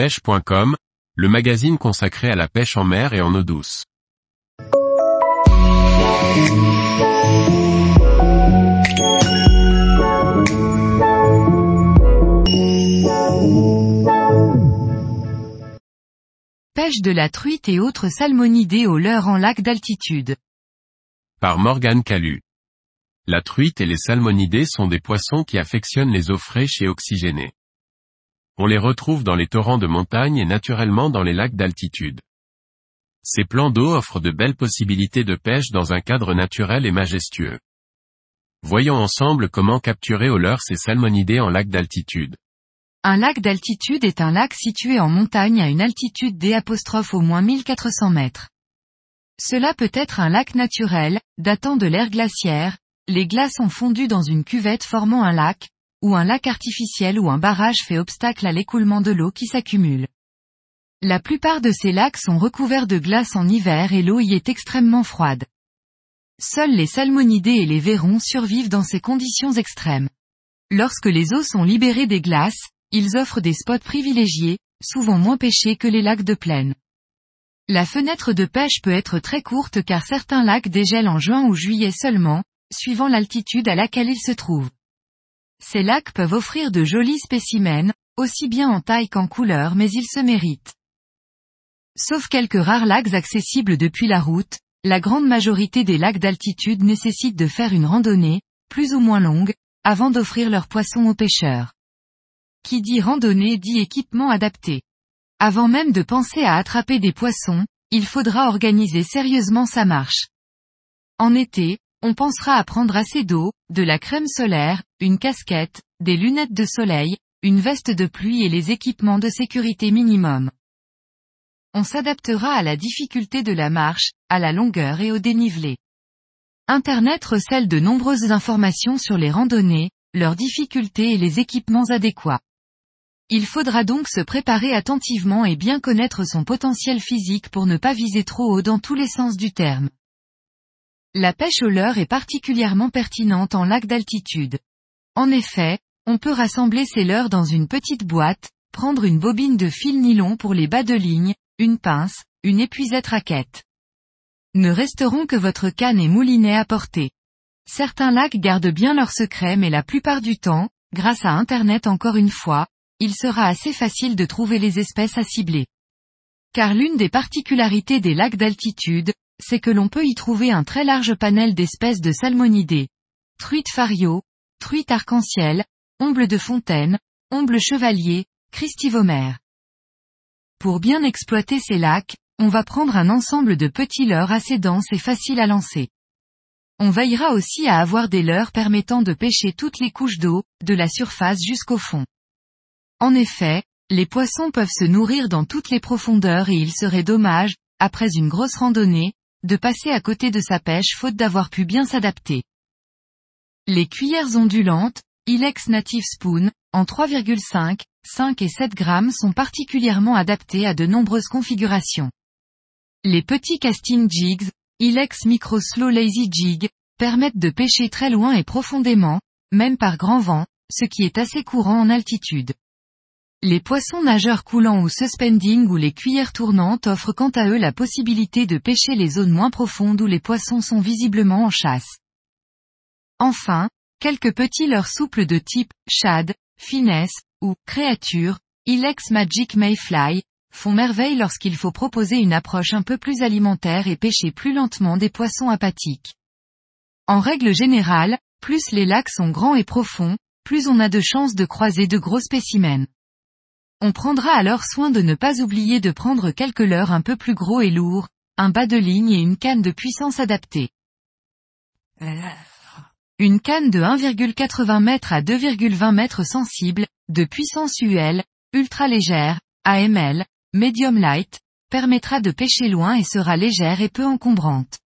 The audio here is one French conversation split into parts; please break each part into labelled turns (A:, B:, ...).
A: pêche.com, le magazine consacré à la pêche en mer et en eau douce.
B: Pêche de la truite et autres salmonidés au leurre en lac d'altitude.
A: Par Morgane Calu. La truite et les salmonidés sont des poissons qui affectionnent les eaux fraîches et oxygénées. On les retrouve dans les torrents de montagne et naturellement dans les lacs d'altitude. Ces plans d'eau offrent de belles possibilités de pêche dans un cadre naturel et majestueux. Voyons ensemble comment capturer au leurre ces salmonidés en lac d'altitude.
B: Un lac d'altitude est un lac situé en montagne à une altitude d' au moins 1400 mètres. Cela peut être un lac naturel, datant de l'ère glaciaire, les glaces ont fondu dans une cuvette formant un lac, ou un lac artificiel où un barrage fait obstacle à l'écoulement de l'eau qui s'accumule. La plupart de ces lacs sont recouverts de glace en hiver et l'eau y est extrêmement froide. Seuls les salmonidés et les verrons survivent dans ces conditions extrêmes. Lorsque les eaux sont libérées des glaces, ils offrent des spots privilégiés, souvent moins pêchés que les lacs de plaine. La fenêtre de pêche peut être très courte car certains lacs dégèlent en juin ou juillet seulement, suivant l'altitude à laquelle ils se trouvent. Ces lacs peuvent offrir de jolis spécimens, aussi bien en taille qu'en couleur mais ils se méritent. Sauf quelques rares lacs accessibles depuis la route, la grande majorité des lacs d'altitude nécessitent de faire une randonnée, plus ou moins longue, avant d'offrir leurs poissons aux pêcheurs. Qui dit randonnée dit équipement adapté. Avant même de penser à attraper des poissons, il faudra organiser sérieusement sa marche. En été, on pensera à prendre assez d'eau, de la crème solaire, une casquette, des lunettes de soleil, une veste de pluie et les équipements de sécurité minimum. On s'adaptera à la difficulté de la marche, à la longueur et au dénivelé. Internet recèle de nombreuses informations sur les randonnées, leurs difficultés et les équipements adéquats. Il faudra donc se préparer attentivement et bien connaître son potentiel physique pour ne pas viser trop haut dans tous les sens du terme. La pêche au leurre est particulièrement pertinente en lac d'altitude. En effet, on peut rassembler ses leurres dans une petite boîte, prendre une bobine de fil nylon pour les bas de ligne, une pince, une épuisette raquette. Ne resteront que votre canne et moulinet à portée. Certains lacs gardent bien leur secret mais la plupart du temps, grâce à Internet encore une fois, il sera assez facile de trouver les espèces à cibler. Car l'une des particularités des lacs d'altitude, c'est que l'on peut y trouver un très large panel d'espèces de salmonidés. Truite fario, truite arc-en-ciel, omble de fontaine, omble chevalier, christivomère. Pour bien exploiter ces lacs, on va prendre un ensemble de petits leurres assez denses et faciles à lancer. On veillera aussi à avoir des leurres permettant de pêcher toutes les couches d'eau, de la surface jusqu'au fond. En effet, les poissons peuvent se nourrir dans toutes les profondeurs et il serait dommage, après une grosse randonnée, de passer à côté de sa pêche faute d'avoir pu bien s'adapter. Les cuillères ondulantes, Ilex Native Spoon, en 3,5, 5 et 7 grammes sont particulièrement adaptés à de nombreuses configurations. Les petits casting jigs, Ilex Micro Slow Lazy Jig, permettent de pêcher très loin et profondément, même par grand vent, ce qui est assez courant en altitude. Les poissons nageurs coulants ou suspending ou les cuillères tournantes offrent quant à eux la possibilité de pêcher les zones moins profondes où les poissons sont visiblement en chasse. Enfin, quelques petits leurres souples de type shad, finesse ou créature, Ilex Magic Mayfly, font merveille lorsqu'il faut proposer une approche un peu plus alimentaire et pêcher plus lentement des poissons apathiques. En règle générale, plus les lacs sont grands et profonds, plus on a de chances de croiser de gros spécimens. On prendra alors soin de ne pas oublier de prendre quelques leurres un peu plus gros et lourds, un bas de ligne et une canne de puissance adaptée. Une canne de 1,80 m à 2,20 m sensible, de puissance UL, ultra légère, AML, medium light, permettra de pêcher loin et sera légère et peu encombrante.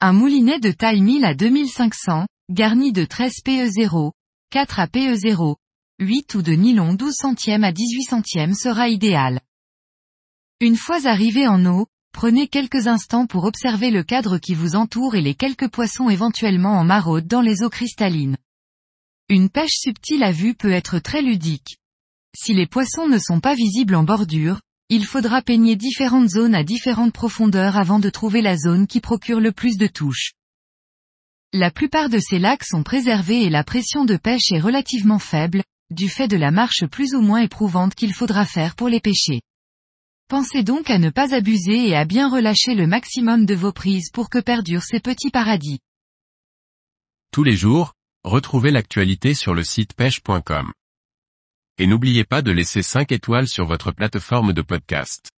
B: Un moulinet de taille 1000 à 2500, garni de 13 PE0, 4 à PE0, 8 ou de nylon 12 centièmes à 18 centièmes sera idéal. Une fois arrivé en eau, prenez quelques instants pour observer le cadre qui vous entoure et les quelques poissons éventuellement en maraude dans les eaux cristallines. Une pêche subtile à vue peut être très ludique. Si les poissons ne sont pas visibles en bordure, il faudra peigner différentes zones à différentes profondeurs avant de trouver la zone qui procure le plus de touches. La plupart de ces lacs sont préservés et la pression de pêche est relativement faible, du fait de la marche plus ou moins éprouvante qu'il faudra faire pour les pêcher. Pensez donc à ne pas abuser et à bien relâcher le maximum de vos prises pour que perdurent ces petits paradis.
A: Tous les jours, retrouvez l'actualité sur le site pêche.com. Et n'oubliez pas de laisser 5 étoiles sur votre plateforme de podcast.